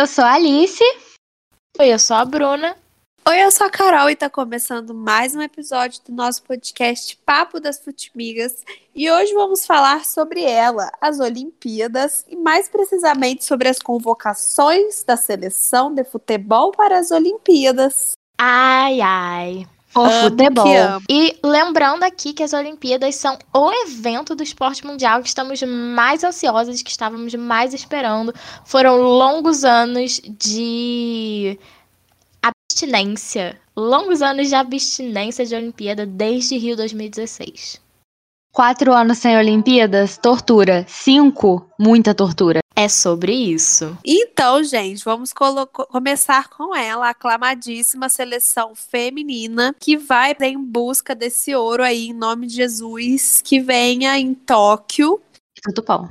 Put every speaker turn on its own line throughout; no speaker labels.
eu sou a Alice.
Oi, eu sou a Bruna.
Oi, eu sou a Carol e tá começando mais um episódio do nosso podcast Papo das Futimigas. E hoje vamos falar sobre ela, as Olimpíadas, e mais precisamente sobre as convocações da seleção de futebol para as Olimpíadas.
Ai, ai.
O
Amo
futebol.
E lembrando aqui que as Olimpíadas são o evento do esporte mundial que estamos mais ansiosos, que estávamos mais esperando. Foram longos anos de abstinência. Longos anos de abstinência de Olimpíada desde Rio 2016.
Quatro anos sem Olimpíadas, tortura. Cinco, muita tortura.
É sobre isso.
Então, gente, vamos começar com ela, a aclamadíssima seleção feminina, que vai em busca desse ouro aí, em nome de Jesus, que venha em Tóquio.
Tudo bom.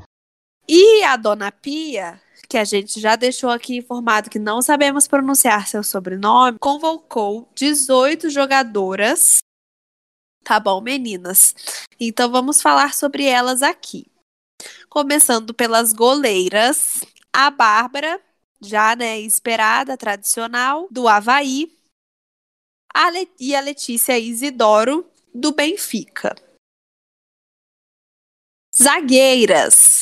E a Dona Pia, que a gente já deixou aqui informado que não sabemos pronunciar seu sobrenome, convocou 18 jogadoras. Tá bom, meninas? Então vamos falar sobre elas aqui. Começando pelas goleiras, a Bárbara, já né, esperada, tradicional, do Havaí, a Le- e a Letícia Isidoro, do Benfica. Zagueiras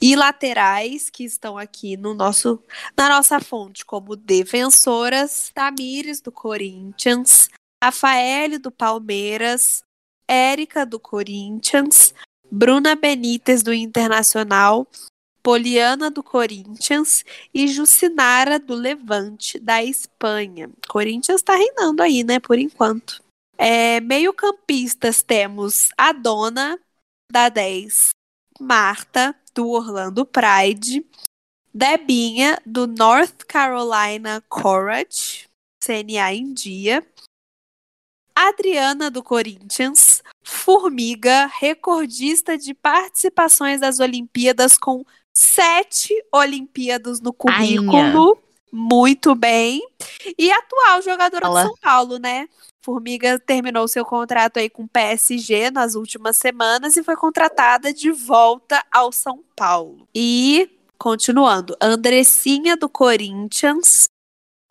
e laterais que estão aqui no nosso na nossa fonte como defensoras, Tamires do Corinthians, Rafaele do Palmeiras, Érica do Corinthians, Bruna Benítez do Internacional, Poliana do Corinthians e Jucinara do Levante da Espanha. Corinthians está reinando aí, né, por enquanto. É, meio-campistas temos a Dona da 10, Marta do Orlando Pride, Debinha do North Carolina Courage, CNA em dia, Adriana do Corinthians, Formiga, recordista de participações das Olimpíadas com sete Olimpíadas no currículo. Muito bem. E atual jogadora
Fala.
de São Paulo, né? Formiga terminou seu contrato aí com o PSG nas últimas semanas e foi contratada de volta ao São Paulo. E, continuando, Andressinha do Corinthians,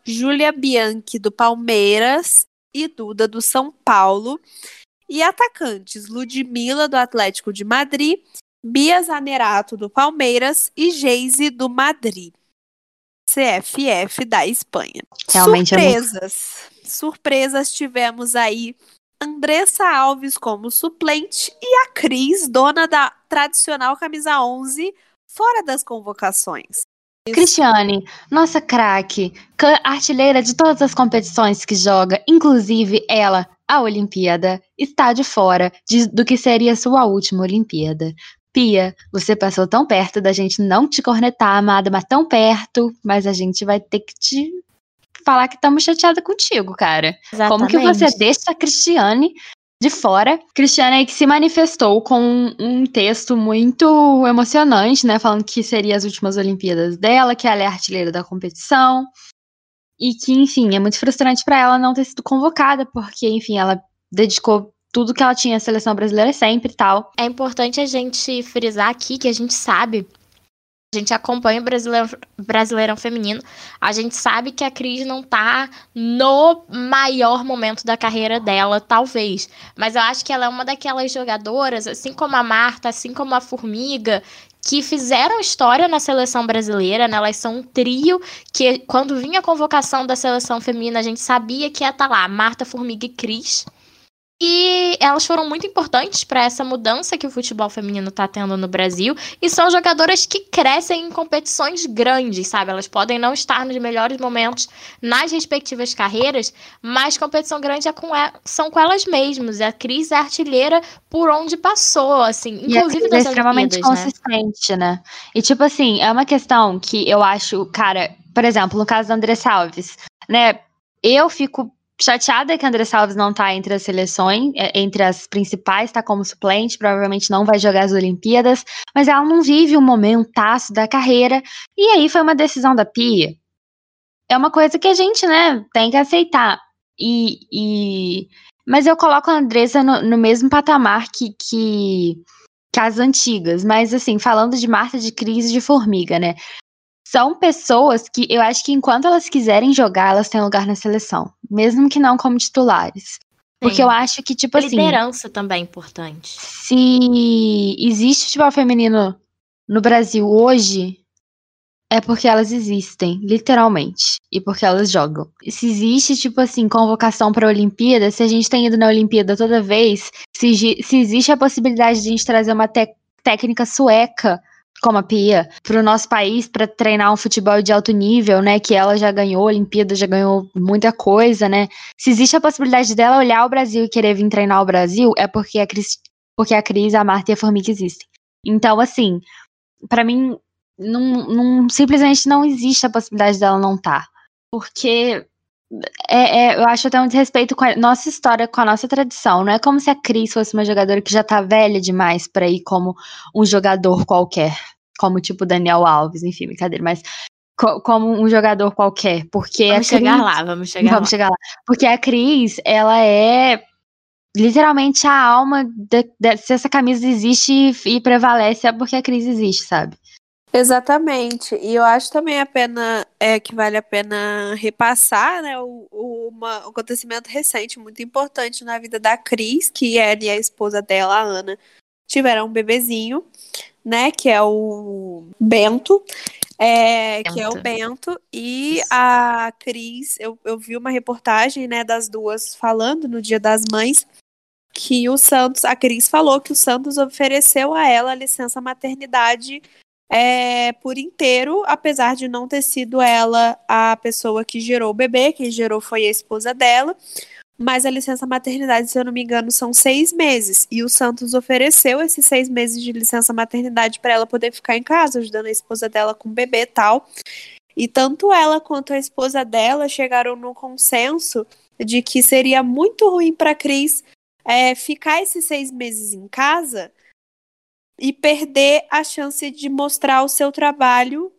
Júlia Bianchi do Palmeiras e Duda do São Paulo. E atacantes, Ludmila do Atlético de Madrid, Bia Zanerato do Palmeiras e Geise do Madrid. CFF da Espanha.
Realmente é muito-
Surpresas. Surpresas tivemos aí Andressa Alves como suplente e a Cris, dona da tradicional camisa 11, fora das convocações.
Cristiane, nossa craque, artilheira de todas as competições que joga, inclusive ela, a Olimpíada, está de fora de- do que seria sua última Olimpíada. Pia, você passou tão perto da gente não te cornetar, amada, mas tão perto, mas a gente vai ter que te falar que estamos chateada contigo, cara. Como que você
Exatamente.
deixa a Cristiane de fora? Cristiane aí que se manifestou com um, texto muito emocionante, né? Falando que seria as últimas Olimpíadas dela, que ela é artilheira da competição. E que, enfim, é muito frustrante pra ela não ter sido convocada, porque, enfim, ela dedicou tudo que ela tinha à seleção brasileira sempre e tal.
É importante a gente frisar aqui que a gente sabe, a gente acompanha o Brasileirão, Brasileirão Feminino, a gente sabe que a Cris não tá no maior momento da carreira dela, talvez. Mas eu acho que ela é uma daquelas jogadoras, assim como a Marta, assim como a Formiga, que fizeram história na seleção brasileira, né? Elas são um trio que, quando vinha a convocação da seleção feminina, a gente sabia que ia estar lá, Marta, Formiga e Cris. E elas foram muito importantes para essa mudança que o futebol feminino está tendo no Brasil. E são jogadoras que crescem em competições grandes, sabe? Elas podem não estar nos melhores momentos nas respectivas carreiras, mas competição grande é com e- são com elas mesmas. E a Cris é artilheira por onde passou, assim,
E
inclusive
Cris é extremamente
Olimpíadas, né?
consistente, né? E, tipo assim, é uma questão que eu acho, cara, por exemplo, no caso da Andressa Alves, né? Eu fico chateada que a Andressa Alves não tá entre as seleções, é, entre as principais, tá como suplente, provavelmente não vai jogar as Olimpíadas, mas ela não vive o momentaço da carreira. E aí foi uma decisão da Pia. É uma coisa que a gente, né, tem que aceitar. E. e... Mas eu coloco a Andressa no, no mesmo patamar que, que, que as antigas. Mas, assim, falando de Marta de Cris e de Formiga, né? São pessoas que eu acho que enquanto elas quiserem jogar, elas têm lugar na seleção, mesmo que não como titulares. Porque
Sim.
eu acho que, tipo assim.
Liderança também é importante.
Se existe futebol feminino no Brasil hoje, é porque elas existem, literalmente. E porque elas jogam. Se existe, tipo assim, convocação pra Olimpíada, se a gente tem ido na Olimpíada toda vez, se, se existe a possibilidade de a gente trazer uma técnica sueca, como a Pia, pro nosso país pra treinar um futebol de alto nível, né? Que ela já ganhou Olimpíada, já ganhou muita coisa, né? Se existe a possibilidade dela olhar o Brasil e querer vir treinar o Brasil, é porque a Cris, porque a Cris, a Marta e a Formiga existem. Então, assim, pra mim, não, não- simplesmente não existe a possibilidade dela não estar. Porque é, é- eu acho até um desrespeito com a nossa história, com a nossa tradição. Não é como se a Cris fosse uma jogadora que já tá velha demais pra ir como um jogador qualquer. Como tipo Daniel Alves, enfim, brincadeira, mas co- como um jogador qualquer. Porque
Vamos
a Cris,
chegar lá, vamos chegar
Vamos
lá.
chegar lá. Porque a Cris, ela é literalmente a alma de, de- se essa camisa existe e, e prevalece é porque a Cris existe, sabe?
Exatamente. E eu acho também a pena é que vale a pena repassar, né, o, o- uma- um acontecimento recente muito importante na vida da Cris, que ela e a esposa dela, a Ana, tiveram um bebezinho, né, que é o Bento, é, que é o Bento, e a Cris, eu, eu vi uma reportagem, né, das duas falando no Dia das Mães, que o Santos, a Cris falou que o Santos ofereceu a ela a licença maternidade é, por inteiro, apesar de não ter sido ela a pessoa que gerou o bebê, quem gerou foi a esposa dela. Mas a licença maternidade, se eu não me engano, são seis meses. E o Santos ofereceu esses seis meses de licença maternidade para ela poder ficar em casa, ajudando a esposa dela com o bebê e tal. E tanto ela quanto a esposa dela chegaram no consenso de que seria muito ruim para Cris é, ficar esses seis meses em casa e perder a chance de mostrar o seu trabalho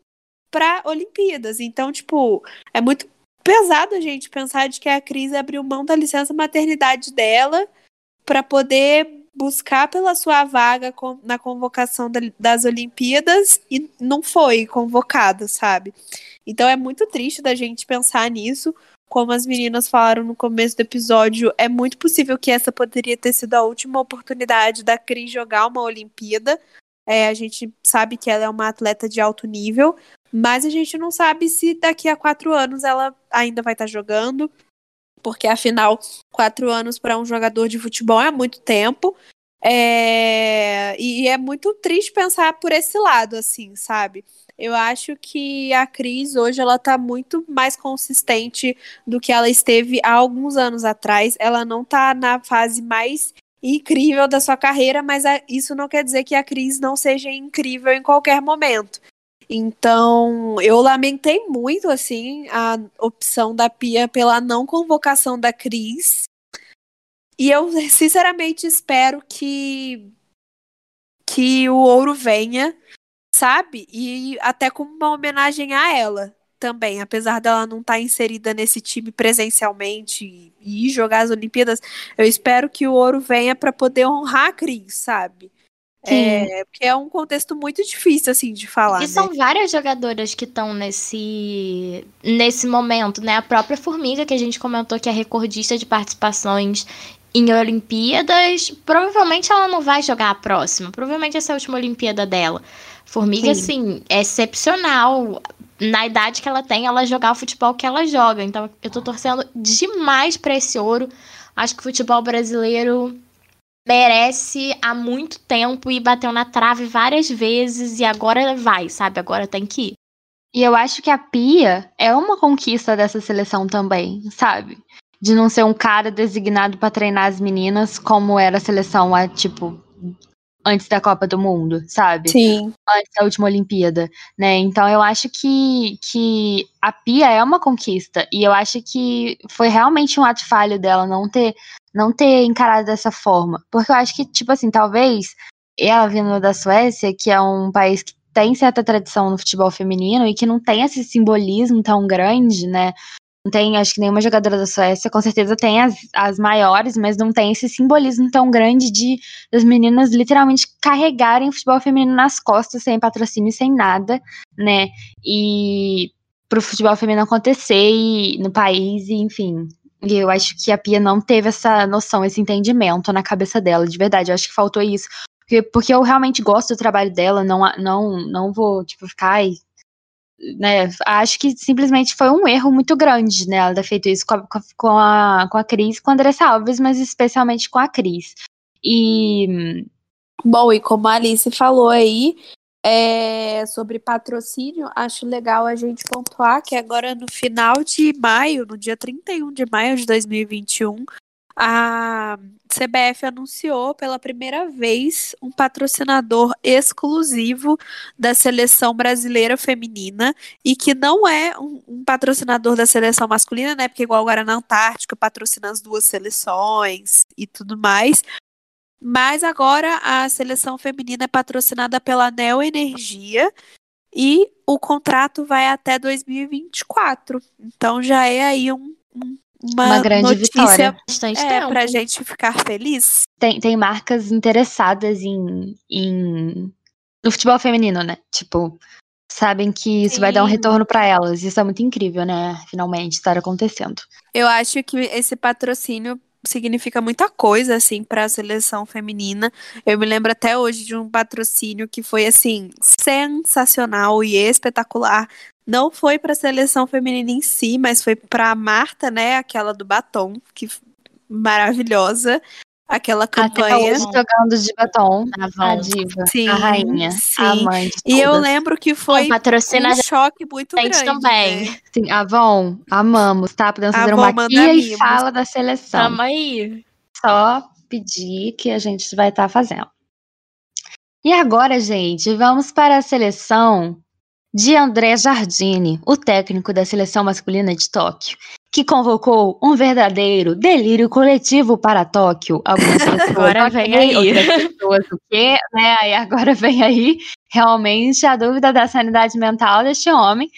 para Olimpíadas. Então, tipo, é muito pesado a gente pensar de que a Cris abriu mão da licença maternidade dela para poder buscar pela sua vaga na convocação da- das Olimpíadas e não foi convocada, sabe? Então é muito triste da gente pensar nisso. Como as meninas falaram no começo do episódio, é muito possível que essa poderia ter sido a última oportunidade da Cris jogar uma Olimpíada. É, a gente sabe que ela é uma atleta de alto nível, mas a gente não sabe se daqui a quatro anos ela ainda vai estar jogando, porque afinal, quatro anos para um jogador de futebol é muito tempo. É, E é muito triste pensar por esse lado, assim, sabe? Eu acho que a Cris hoje ela tá muito mais consistente do que ela esteve há alguns anos atrás. Ela não tá na fase mais incrível da sua carreira, mas isso não quer dizer que a Cris não seja incrível em qualquer momento. Então, eu lamentei muito, assim, a opção da Pia pela não convocação da Cris. E eu, sinceramente, espero que, que o ouro venha, sabe? E até como uma homenagem a ela também. Apesar dela não estar inserida nesse time presencialmente e, e jogar as Olimpíadas, eu espero que o ouro venha para poder honrar a Cris, sabe? É, porque é um contexto muito difícil, assim, de falar.
E
né?
são várias jogadoras que estão nesse, nesse momento, né? A própria Formiga, que a gente comentou que é recordista de participações em Olimpíadas, provavelmente ela não vai jogar a próxima. Provavelmente essa é a última Olimpíada dela. Formiga,
Sim.
assim, é excepcional. Na idade que ela tem, ela jogar o futebol que ela joga. Então, eu tô torcendo demais pra esse ouro. Acho que o futebol brasileiro merece há muito tempo e bateu na trave várias vezes e agora vai, sabe? Agora tem que ir.
E eu acho que a Pia é uma conquista dessa seleção também, sabe? De não ser um cara designado pra treinar as meninas como era a seleção há, tipo, antes da Copa do Mundo, sabe?
Sim.
antes da última Olimpíada, né? Então eu acho que, que a Pia é uma conquista e eu acho que foi realmente um ato falho dela não ter não ter encarado dessa forma, porque eu acho que tipo assim talvez ela vindo da Suécia, que é um país que tem certa tradição no futebol feminino e que não tem esse simbolismo tão grande, né? Não tem, acho que nenhuma jogadora da Suécia, com certeza tem as, as maiores, mas não tem esse simbolismo tão grande de das meninas literalmente carregarem o futebol feminino nas costas, sem patrocínio, sem nada, né? E pro futebol feminino acontecer e, no país, e, enfim. E eu acho que a Pia não teve essa noção, esse entendimento na cabeça dela, de verdade. Eu acho que faltou isso. Porque, porque eu realmente gosto do trabalho dela, não, não, não vou, tipo, ficar, ai, né, acho que simplesmente foi um erro muito grande, né, ela ter feito isso com a, com a, com a Cris, com a Andressa Alves, mas especialmente com a Cris. E...
Bom, e como a Alice falou aí, é, sobre patrocínio, acho legal a gente pontuar que agora no final de maio, no dia 31 de maio de 2021, a CBF anunciou pela primeira vez um patrocinador exclusivo da seleção brasileira feminina e que não é um, um, patrocinador da seleção masculina, né? Porque igual agora na Antártica patrocina as duas seleções e tudo mais. Mas agora a seleção feminina é patrocinada pela Neo Energia e o contrato vai até 2024. Então já é aí um, um uma, uma grande notícia vitória. Bastante é, pra gente ficar feliz.
Tem, tem marcas interessadas em, em no futebol feminino, né? Tipo, sabem que isso Sim. vai dar um retorno para elas. Isso é muito incrível, né? Finalmente estar acontecendo.
Eu acho que esse patrocínio significa muita coisa assim para a seleção feminina. Eu me lembro até hoje de um patrocínio que foi assim sensacional e espetacular não foi para a seleção feminina em si, mas foi para a Marta, né, aquela do batom, que maravilhosa. Aquela campanha. Até
hoje jogando de batom. A, a diva. Sim, a rainha. Sim. A mãe de
E eu lembro que foi um choque muito grande. também. Né?
Sim, Avon, amamos, tá? Podemos fazer uma guia e fala da seleção.
Tamo aí.
Só pedir que a gente vai estar tá fazendo. E agora, gente, vamos para a seleção de André Jardine, o técnico da seleção masculina de Tóquio, que convocou um verdadeiro delírio coletivo para Tóquio. Algumas pessoas
agora vem aí,
outras pessoas o quê, né? Aí agora vem aí realmente a dúvida da sanidade mental deste homem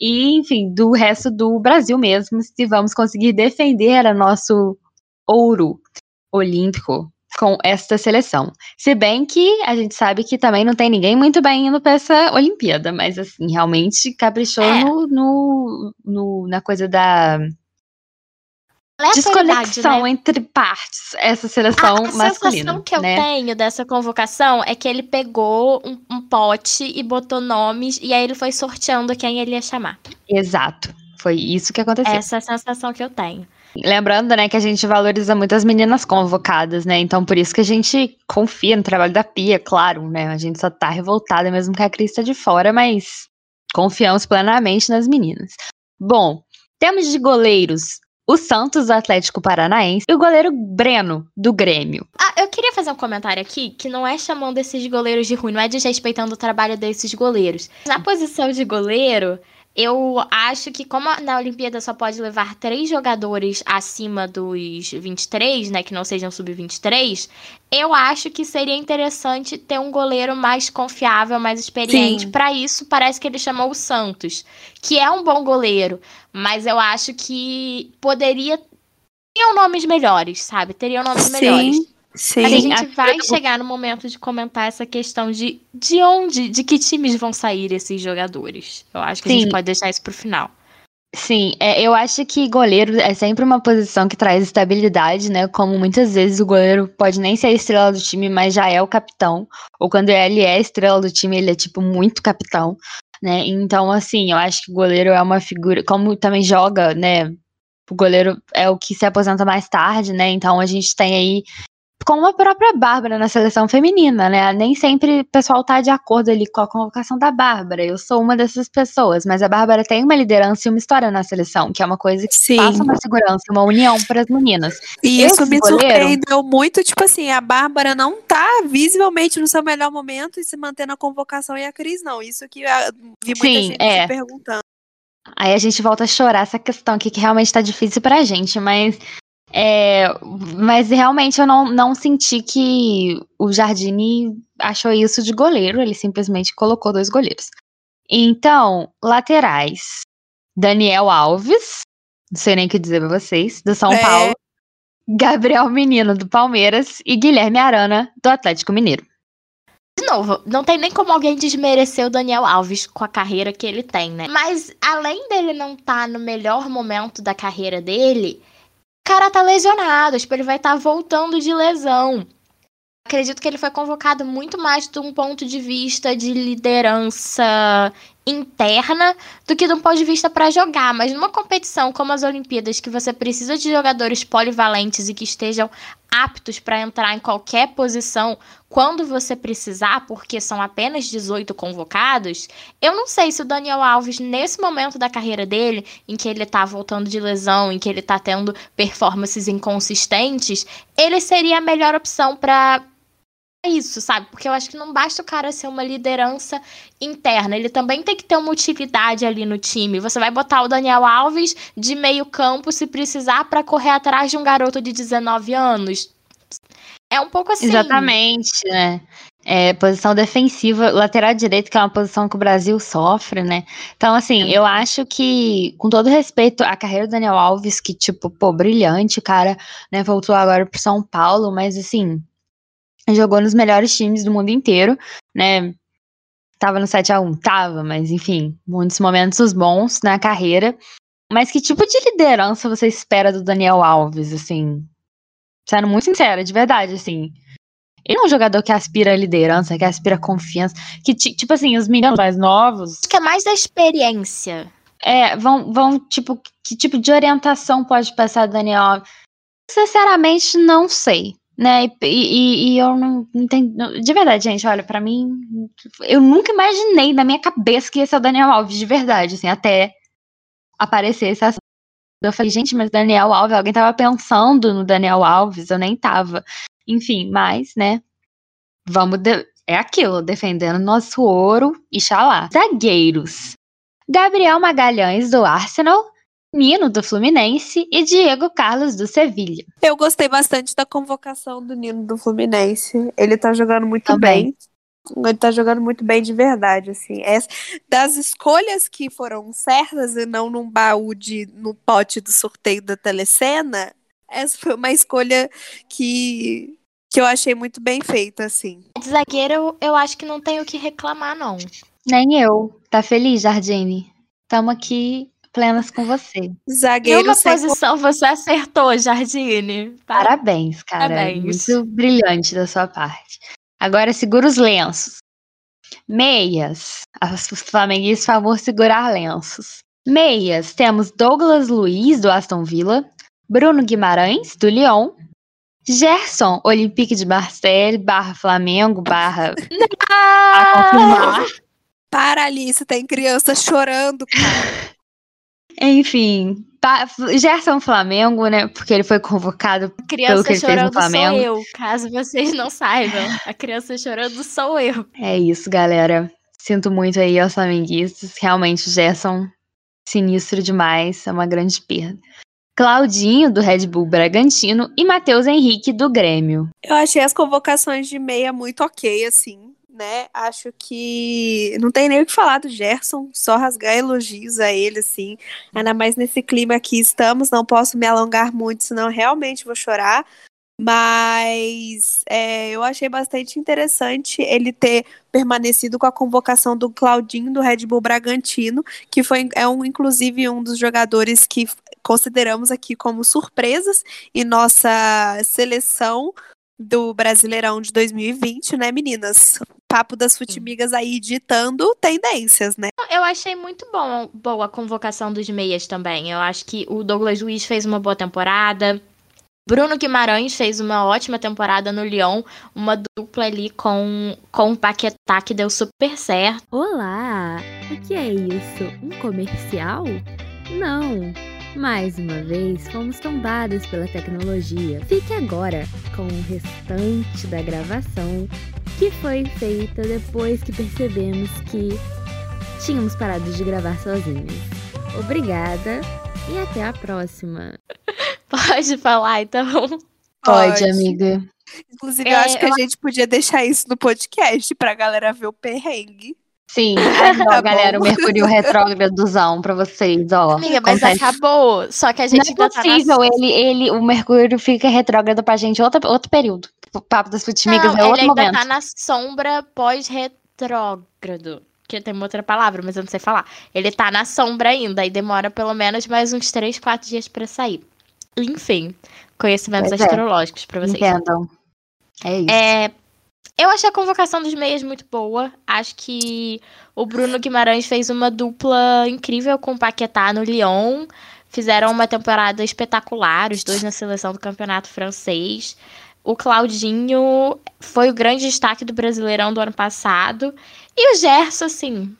e, enfim, do resto do Brasil mesmo, se vamos conseguir defender a nosso ouro olímpico com esta seleção. Se bem que a gente sabe que também não tem ninguém muito bem indo para essa Olimpíada, mas assim, realmente caprichou é. no, no, no, na coisa da desconexão né? entre partes, essa seleção a, a masculina. A sensação
que eu
né?
tenho dessa convocação é que ele pegou um, um pote e botou nomes, e aí ele foi sorteando quem ele ia chamar.
Exato. Foi isso que aconteceu.
Essa é a sensação que eu tenho.
Lembrando, né, que a gente valoriza muito as meninas convocadas, né? Então, por isso que a gente confia no trabalho da Pia, claro, né? A gente só tá revoltada mesmo que a Cris tá de fora, mas confiamos plenamente nas meninas. Bom, temos de goleiros o Santos do Atlético Paranaense e o goleiro Breno do Grêmio.
Ah, eu queria fazer um comentário aqui que não é chamando esses goleiros de ruim, não é desrespeitando o trabalho desses goleiros. Na posição de goleiro, eu acho que, como na Olimpíada só pode levar três jogadores acima dos 23, né, que não sejam sub-23, eu acho que seria interessante ter um goleiro mais confiável, mais experiente. Para isso, parece que ele chamou o Santos, que é um bom goleiro, mas eu acho que poderia. Teriam nomes melhores, sabe? Teriam nomes Sim. melhores. Sim. A gente vai chegar no momento de comentar essa questão de de onde, de que times vão sair esses jogadores. Eu acho que Sim. a gente pode deixar isso pro final.
Sim, é, eu acho que goleiro é sempre uma posição que traz estabilidade, né? Como muitas vezes o goleiro pode nem ser a estrela do time, mas já é o capitão. Ou quando ele é a estrela do time, ele é, tipo, muito capitão, né? Então, assim, eu acho que o goleiro é uma figura. Como também joga, né? O goleiro é o que se aposenta mais tarde, né? Então a gente tem aí como a própria Bárbara na seleção feminina, né? Nem sempre o pessoal tá de acordo ali com a convocação da Bárbara. Eu sou uma dessas pessoas, mas a Bárbara tem uma liderança e uma história na seleção, que é uma coisa que Sim. passa uma segurança, uma união para as meninas.
E Esse isso me goleiro... surpreendeu muito, tipo assim, a Bárbara não tá visivelmente no seu melhor momento e se manter na convocação e a Cris não. Isso que eu vi muita Sim, gente é. perguntando.
Aí a gente volta a chorar essa questão aqui que realmente tá difícil pra gente, mas é, mas realmente eu não, não senti que o Jardine achou isso de goleiro, ele simplesmente colocou dois goleiros. Então, laterais: Daniel Alves, não sei nem o que dizer pra vocês, do São
É.
Paulo, Gabriel Menino do Palmeiras e Guilherme Arana do Atlético Mineiro.
De novo, não tem nem como alguém desmerecer o Daniel Alves com a carreira que ele tem, né? Mas além dele não estar no melhor momento da carreira dele, cara tá lesionado, tipo, ele vai estar voltando de lesão. Acredito que ele foi convocado muito mais de um ponto de vista de liderança interna do que de um ponto de vista para jogar, mas numa competição como as Olimpíadas, que você precisa de jogadores polivalentes e que estejam aptos para entrar em qualquer posição quando você precisar, porque são apenas 18 convocados, eu não sei se o Daniel Alves, nesse momento da carreira dele, em que ele tá voltando de lesão, em que ele tá tendo performances inconsistentes, ele seria a melhor opção para isso, sabe? Porque eu acho que não basta o cara ser uma liderança interna, ele também tem que ter uma utilidade ali no time. Você vai botar o Daniel Alves de meio campo se precisar para correr atrás de um garoto de 19 anos. É um pouco assim.
Exatamente, né? É, posição defensiva, lateral direito, que é uma posição que o Brasil sofre, né? Então, assim, eu acho que, com todo respeito à carreira do Daniel Alves, que, tipo, pô, brilhante, cara, né? Voltou agora pro São Paulo, mas, assim, jogou nos melhores times do mundo inteiro, né? Tava no 7x1, tava, mas, enfim, muitos momentos bons na carreira. Mas que tipo de liderança você espera do Daniel Alves, assim? Sendo muito sincera, de verdade, assim. Ele é um jogador que aspira a liderança, que aspira a confiança. Que, ti- tipo assim, os meninos mais novos
Acho que é mais da experiência.
é, vão, vão, tipo, que tipo de orientação pode passar do Daniel Alves? Sinceramente, não sei. Né? E, e- e eu não entendo. De verdade, gente, olha, pra mim, eu nunca imaginei na minha cabeça que ia ser o Daniel Alves, de verdade, assim, até aparecer assunto. Eu falei, gente, mas Daniel Alves, alguém tava pensando no Daniel Alves, eu nem tava. Enfim, mas, né? Vamos. de- É aquilo, defendendo nosso ouro e xalá. Zagueiros. Gabriel Magalhães, do Arsenal. Nino, do Fluminense. E Diego Carlos, do Sevilha.
Eu gostei bastante da convocação do Nino do Fluminense. Ele tá jogando muito
Também.
bem. Ele tá jogando muito bem de verdade, assim. Essa- das escolhas que foram certas e não num baú de no pote do sorteio da telecena, essa foi uma escolha que que eu achei muito bem feita, assim.
De zagueiro, eu, acho que não tem o que reclamar, não.
Nem eu. Tá feliz, Jardine? Tamo aqui plenas com você.
Zagueiro
Nenhuma
sem
posição você acertou, Jardine.
Parabéns, cara.
Parabéns.
Muito brilhante da sua parte. Agora segura os lenços. Meias. Os flamenguistas favor segurar lenços. Meias. Temos Douglas Luiz, do Aston Villa. Bruno Guimarães, do Lyon. Gerson, Olympique de Marseille, barra Flamengo, barra confirmar.
Para Alice, tem criança chorando, cara.
Enfim, Gerson Flamengo, né? Porque ele foi convocado
A criança
que ele fez no
chorando sou
Flamengo.
eu, caso vocês não saibam. A criança chorando sou eu.
É isso, galera. Sinto muito aí aos flamenguistas. Realmente, o Gerson, sinistro demais. É uma grande perda. Claudinho, do Red Bull Bragantino. E Matheus Henrique, do Grêmio.
Eu achei as convocações de meia muito ok, assim, né? Acho que não tem nem o que falar do Gerson, só rasgar elogios a ele, assim. Ainda mais nesse clima que estamos, não posso me alongar muito, senão realmente vou chorar. Mas é, eu achei bastante interessante ele ter permanecido com a convocação do Claudinho do Red Bull Bragantino, que foi é um, inclusive um dos jogadores que consideramos aqui como surpresas em nossa seleção do Brasileirão de 2020, né, meninas? Papo das futimigas aí ditando tendências, né?
Eu achei muito bom, boa a convocação dos meias também. Eu acho que o Douglas Luiz fez uma boa temporada. Bruno Guimarães fez uma ótima temporada no Lyon, uma dupla ali com, com o Paquetá que deu super certo.
Olá! O que é isso? Um comercial? Não! Mais uma vez, fomos tombadas pela tecnologia. Fique agora com o restante da gravação que foi feita depois que percebemos que tínhamos parado de gravar sozinhos. Obrigada e até a próxima!
Pode falar, então.
Pode, amiga.
Inclusive, eu
É,
acho que a gente podia deixar isso no podcast pra galera ver o perrengue.
Sim,
Tá
galera, o. Mercúrio retrógradozão pra vocês, ó.
Amiga, mas
Acontece.
acabou. Só que a
Não
gente
é
ainda tá
possível, ele, ele, o Mercúrio fica retrógrado pra gente outro, outro período. O papo das futimigas
Não,
é
ele
outro
ainda
momento.
tá na sombra pós-retrógrado. Que tem outra palavra, mas eu não sei falar. Ele tá na sombra ainda e demora pelo menos mais uns 3, 4 dias pra sair. Enfim, conhecimentos
Pois é.
astrológicos pra vocês.
Entendam. É isso.
É, eu achei a convocação dos meias muito boa. Acho que o Bruno Guimarães fez uma dupla incrível com o Paquetá no Lyon. Fizeram uma temporada espetacular, os dois na seleção do campeonato francês. O Claudinho foi o grande destaque do Brasileirão do ano passado. E o Gerson, assim,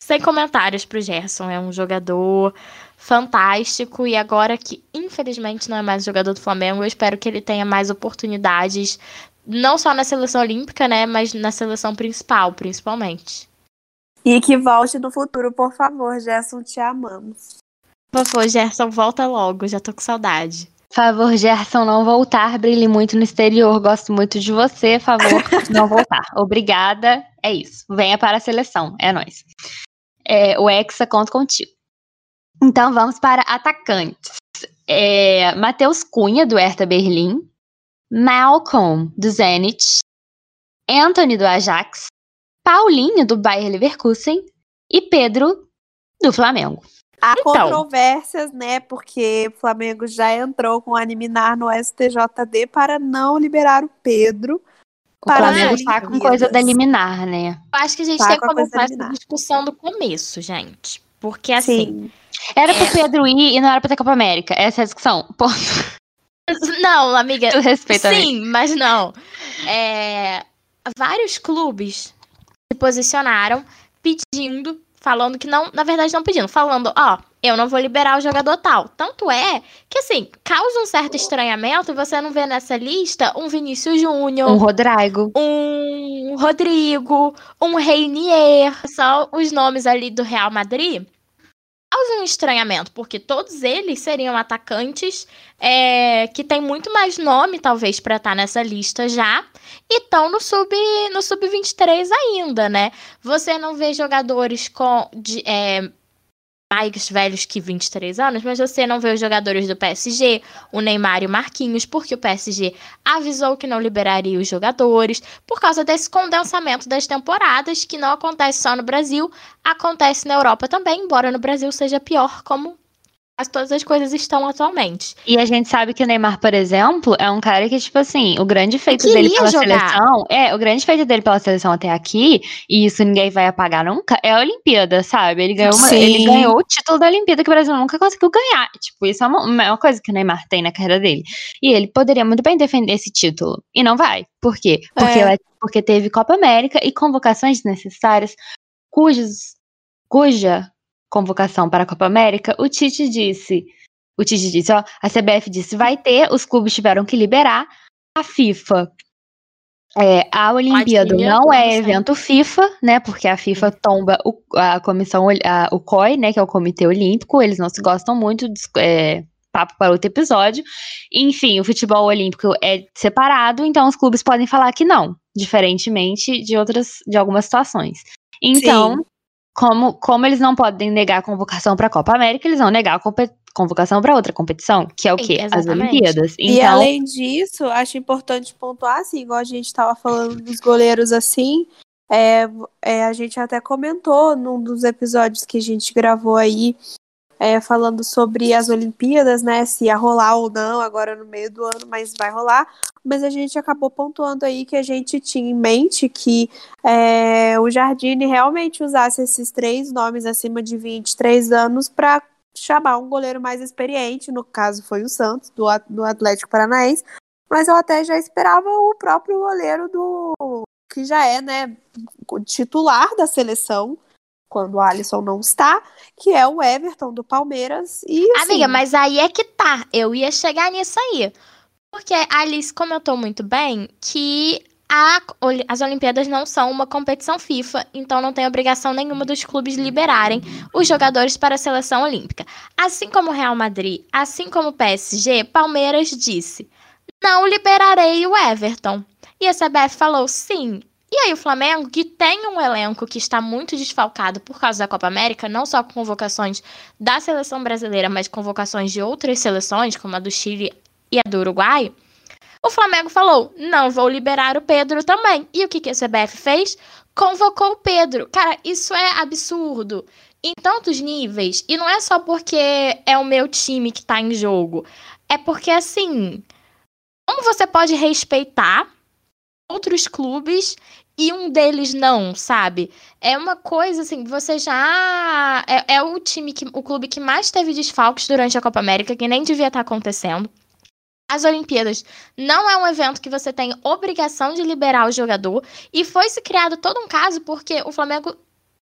sem comentários pro Gerson. É um jogador fantástico. E agora que, infelizmente, não é mais jogador do Flamengo, eu espero que ele tenha mais oportunidades não só na seleção olímpica, né, mas na seleção principal, principalmente.
E que volte no futuro, por favor, Gerson, te amamos.
Por favor, Gerson, volta logo, já tô com saudade.
Favor, Gerson, não voltar. Brilhe muito no exterior. Gosto muito de você. Favor, não voltar. Obrigada. É isso. Venha para a seleção. É nóis. É, o Hexa conta contigo. Então vamos para atacantes. É, Matheus Cunha, do Hertha Berlim. Malcolm, do Zenit. Anthony, do Ajax. Paulinho, do Bayer Leverkusen. E Pedro, do Flamengo.
Há
Então.
controvérsias, né? Porque o Flamengo já entrou com a liminar no STJD para não liberar o Pedro.
O
Para
Flamengo
as
tá com coisa da liminar, né?
Eu acho que a gente
Tá
tem que começar essa discussão do começo, gente. Porque assim.
Sim.
Era pro Pedro ir e não era pra ter Copa América. Essa é a discussão. Ponto.
Não, amiga.
Tu respeita.
Sim, mas não. É, vários clubes se posicionaram pedindo, falando que não, na verdade não pedindo, falando, ó, eu não vou liberar o jogador tal. Tanto é que assim, causa um certo estranhamento você não vê nessa lista um Vinícius Júnior,
Um Rodrigo.
um Rodrigo, um Reinier, só os nomes ali do Real Madrid. Causa um estranhamento, porque todos eles seriam atacantes é, que tem muito mais nome, talvez, pra estar nessa lista já, e estão no sub no sub 23 ainda, né? Você não vê jogadores com de, é, mais velhos que 23 anos, mas você não vê os jogadores do PSG, o Neymar e o Marquinhos, porque o PSG avisou que não liberaria os jogadores por causa desse condensamento das temporadas que não acontece só no Brasil, acontece na Europa também, embora no Brasil seja pior, como as, todas as coisas estão atualmente.
E a gente sabe que o Neymar, por exemplo, é um cara que, tipo assim, o grande feito dele pela
jogar.
seleção. É, o grande feito dele pela seleção até aqui, e isso ninguém vai apagar nunca, é a Olimpíada, sabe? Ele ganhou, uma- ele ganhou o título da Olimpíada que o Brasil nunca conseguiu ganhar. Tipo, isso é uma, uma coisa que o Neymar tem na carreira dele. E ele poderia muito bem defender esse título. E não vai. Por quê? Porque,
É.
ela- porque teve Copa América e convocações necessárias, cujos, cuja convocação para a Copa América, o Tite disse. O Tite disse, ó, a CBF disse, vai ter, os clubes tiveram que liberar. A FIFA, é, a Olimpíada não é evento FIFA, né? Porque a FIFA tomba o, a comissão, a- o COI, né? Que é o Comitê Olímpico. Eles não se gostam muito, dis- é, papo para outro episódio. Enfim, o futebol olímpico é separado, então os clubes podem falar que não, diferentemente de outras, de algumas situações. Então,
Sim.
Como, como eles não podem negar a convocação para a Copa América, eles vão negar a convocação para outra competição, que é o quê? As
exatamente.
Olimpíadas.
E
Então,
além disso, acho importante pontuar, assim, igual a gente estava falando dos goleiros assim, é, é, a gente até comentou num dos episódios que a gente gravou aí, é, falando sobre as Olimpíadas, né? Se ia rolar ou não agora no meio do ano, mas vai rolar. Mas a gente acabou pontuando aí que a gente tinha em mente que é, o Jardine realmente usasse esses três nomes acima de 23 anos para chamar um goleiro mais experiente, no caso foi o Santos, do, do Atlético Paranaense, mas eu até já esperava o próprio goleiro do que já é, né, titular da seleção, quando o Alisson não está, que é o Everton do Palmeiras e assim,
Amiga, mas aí é que tá. Eu ia chegar nisso aí. Porque a Alice comentou muito bem que a- as Olimpíadas não são uma competição FIFA, então não tem obrigação nenhuma dos clubes liberarem os jogadores para a seleção olímpica. Assim como o Real Madrid, assim como o PSG, Palmeiras disse: não liberarei o Everton. E a CBF falou: sim, E aí o Flamengo, que tem um elenco que está muito desfalcado por causa da Copa América, não só com convocações da seleção brasileira, mas convocações de outras seleções, como a do Chile e a do Uruguai, o Flamengo falou: não vou liberar o Pedro também. E o que, que a CBF fez? Convocou o Pedro. Cara, isso é absurdo. Em tantos níveis. E não é só porque é o meu time que tá em jogo. É porque, assim. Como você pode respeitar outros clubes e um deles não, sabe? É uma coisa assim, você já é, é, o time que o clube que mais teve desfalques durante a Copa América, que nem devia estar tá acontecendo. As Olimpíadas não é um evento que você tem obrigação de liberar o jogador e foi se criado todo um caso porque o Flamengo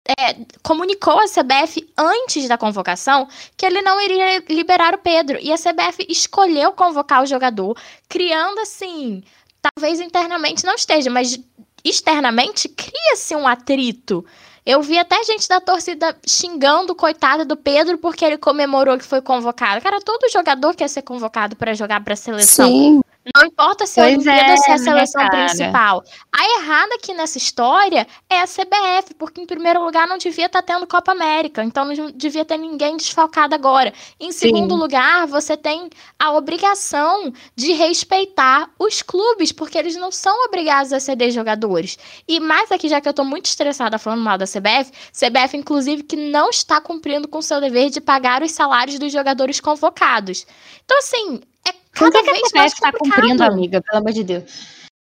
é, comunicou à CBF antes da convocação que ele não iria liberar o Pedro e a CBF escolheu convocar o jogador, criando assim talvez internamente não esteja, mas externamente cria-se um atrito. Eu vi até gente da torcida xingando o coitado do Pedro porque ele comemorou que foi convocado. Cara, todo jogador quer ser convocado para jogar para a seleção. Sim. Não importa se é a Olimpíada é, se é a seleção principal. A errada aqui nessa história é a CBF, porque em primeiro lugar não devia estar tá tendo Copa América, então não devia ter ninguém desfalcado agora. Em segundo Sim. lugar, você tem a obrigação de respeitar os clubes, porque eles não são obrigados a ceder jogadores. E mais aqui, já que eu tô muito estressada falando mal da CBF, CBF, inclusive, que não está cumprindo com seu dever de pagar os salários dos jogadores convocados. Então, assim, é cada
que
vez mais
está cumprindo, amiga, pelo amor de Deus.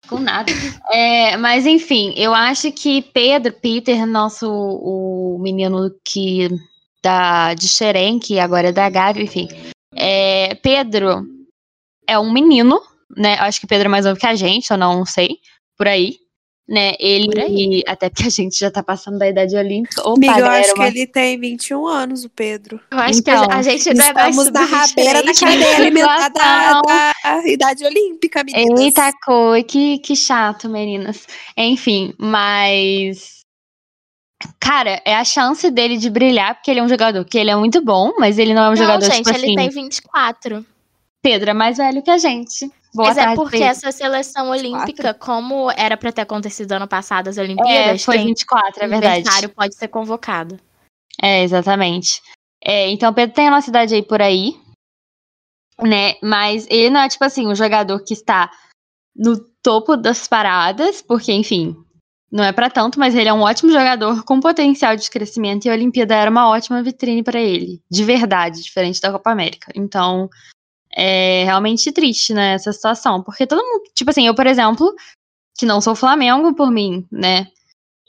Com nada. É, mas enfim, eu acho que Pedro, Peter, nosso o menino que da de Xerém, que agora é da Gavi, enfim. É, Pedro é um menino, né? Acho que Pedro é mais novo que a gente, eu não sei, por aí né? Ele, até porque a gente já tá passando da idade olímpica. Opa,
Amiga, eu acho uma... que ele tem 21 anos, o Pedro.
Eu acho então, que a, gente não é mais
Estamos na rabeira da cadeia alimentar da, da, idade olímpica, meninas.
Eita, coi, que, que chato, meninas. Enfim, mas... Cara, é a chance dele de brilhar, porque ele é um jogador que ele é muito bom, mas ele não é um
não,
jogador,
gente,
tipo
ele
assim...
tem 24.
Pedro é mais velho que a gente.
Boa Mas é porque essa seleção olímpica, como era para ter acontecido ano passado as Olimpíadas,
é, foi 24, é verdade.
O pode ser convocado.
É, exatamente. É, então, Pedro tem a nossa idade aí por aí, né? Mas ele não é, tipo assim, um jogador que está no topo das paradas, porque, enfim, não é para tanto, mas ele é um ótimo jogador com potencial de crescimento e a Olimpíada era uma ótima vitrine para ele, de verdade, diferente da Copa América. Então, é realmente triste, né, essa situação. Porque todo mundo, tipo assim, eu, por exemplo, que não sou Flamengo por mim, né,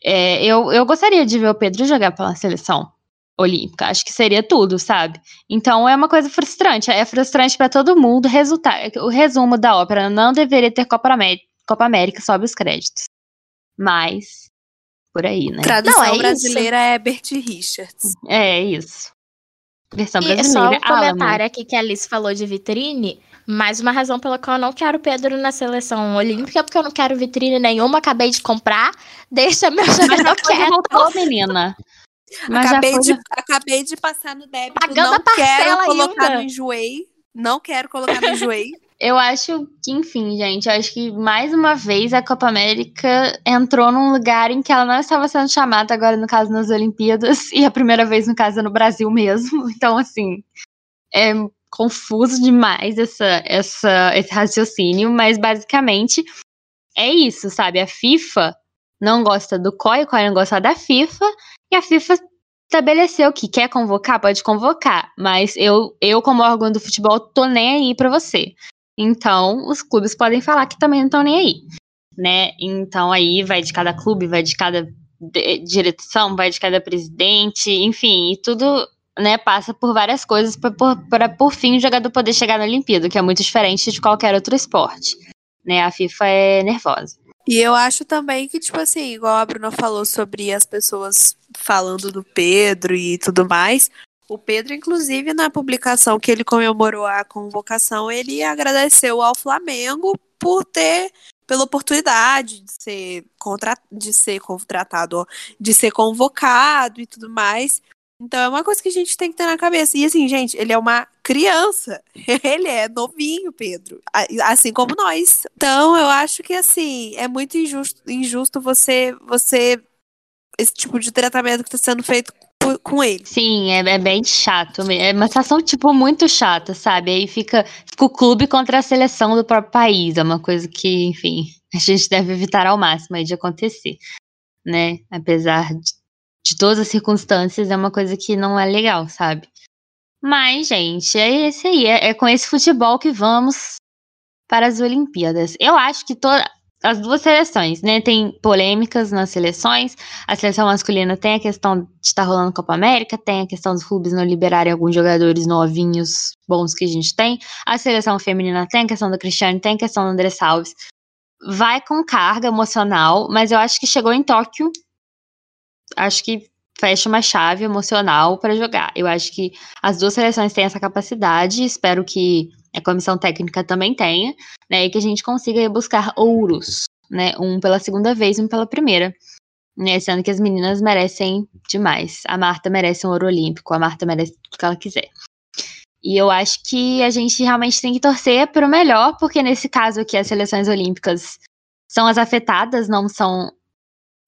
é, eu, eu gostaria de ver o Pedro jogar pela seleção olímpica. Acho que seria tudo, sabe? Então é uma coisa frustrante. É frustrante para todo mundo. Resultar, o resumo da ópera não deveria ter Copa América, Copa América sobe os créditos. Mas, por aí, né?
Tradução não, é brasileira isso. é Bert Richards.
É isso. Versão
e
brasileira.
Só um comentário aqui que a Alice falou de vitrine. Mais uma razão pela qual eu não quero Pedro na seleção olímpica, porque eu não quero vitrine nenhuma, acabei de comprar. Deixa meu jogador quieto.
voltou, menina.
Mas acabei, de, acabei de passar no débito. Pagando não quero colocar ainda. no enjoei. Não quero colocar no enjoei.
Eu acho que, enfim, gente, eu acho que mais uma vez a Copa América entrou num lugar em que ela não estava sendo chamada, agora no caso nas Olimpíadas, e a primeira vez no caso é no Brasil mesmo. Então, assim, é confuso demais essa, essa, esse raciocínio, mas basicamente é isso, sabe? A FIFA não gosta do COI, o COI não gosta da FIFA, e a FIFA estabeleceu que quer convocar, pode convocar, mas eu, eu como órgão do futebol, tô nem aí pra você. Então, os clubes podem falar que também não estão nem aí, né? Então, aí vai de cada clube, vai de cada direção, vai de cada presidente, enfim, e tudo, né, passa por várias coisas para por, fim o jogador poder chegar na Olimpíada, que é muito diferente de qualquer outro esporte, né? A FIFA é nervosa.
E eu acho também que, tipo assim, igual a Bruna falou sobre as pessoas falando do Pedro e tudo mais, o Pedro, inclusive, na publicação que ele comemorou a convocação, ele agradeceu ao Flamengo por ter pela oportunidade de ser, contra, de ser contratado, de ser convocado e tudo mais. Então é uma coisa que a gente tem que ter na cabeça. E assim, gente, ele é uma criança. Ele é novinho, Pedro. Assim como nós. Então eu acho que assim, é muito injusto, injusto você, você. Esse tipo de tratamento que está sendo feito com ele.
Sim, é, é, bem chato. É uma situação, tipo, muito chata, sabe? Aí fica, fica o clube contra a seleção do próprio país. É uma coisa que, enfim, a gente deve evitar ao máximo de acontecer. Né? Apesar de de todas as circunstâncias, é uma coisa que não é legal, sabe? Mas, gente, é esse aí. É, é com esse futebol que vamos para as Olimpíadas. Eu acho que todas as duas seleções, né? Tem polêmicas nas seleções. A seleção masculina tem a questão de estar tá rolando Copa América, tem a questão dos clubes não liberarem alguns jogadores novinhos bons que a gente tem. A seleção feminina tem a questão do Cristiano, tem a questão do André Salves. Vai com carga emocional, mas eu acho que chegou em Tóquio acho que fecha uma chave emocional para jogar. Eu acho que as duas seleções têm essa capacidade, espero que a comissão técnica também tenha, né, e que a gente consiga buscar ouros, né, um pela segunda vez, um pela primeira. Né, sendo que as meninas merecem demais. A Marta merece um ouro olímpico, a Marta merece tudo que ela quiser. E eu acho que a gente realmente tem que torcer para o melhor, porque nesse caso aqui as seleções olímpicas são as afetadas, não são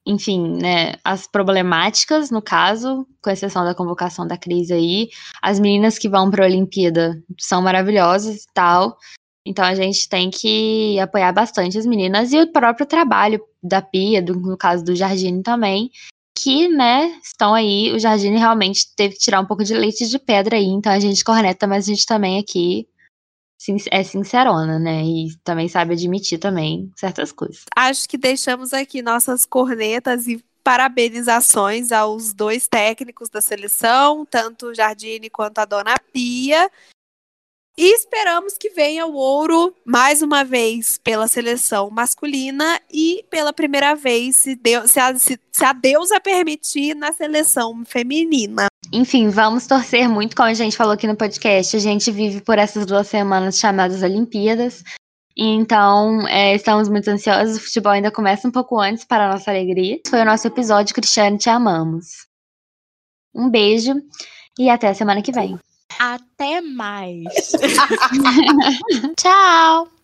enfim, né, as problemáticas, no caso, com exceção da convocação da crise aí. As meninas que vão para a Olimpíada são maravilhosas e tal. Então a gente tem que apoiar bastante as meninas e o próprio trabalho da Pia, do, no caso do Jardine também, que, né, estão aí. O Jardine realmente teve que tirar um pouco de leite de pedra aí, então a gente corneta, mas a gente também aqui é sincerona, né? E também sabe admitir também certas coisas.
Acho que deixamos aqui nossas cornetas e parabenizações aos dois técnicos da seleção, tanto o Jardine quanto a Dona Pia. E esperamos que venha o ouro mais uma vez pela seleção masculina e pela primeira vez, se, Deus, se, a, se, se a deusa permitir, na seleção feminina.
Enfim, vamos torcer muito, como a gente falou aqui no podcast. A gente vive por essas duas semanas chamadas Olimpíadas. Então, é, estamos muito ansiosos. O futebol ainda começa um pouco antes, para nossa alegria. Foi o nosso episódio, Cristiane, te amamos. Um beijo e até a semana que vem.
Até mais. Tchau.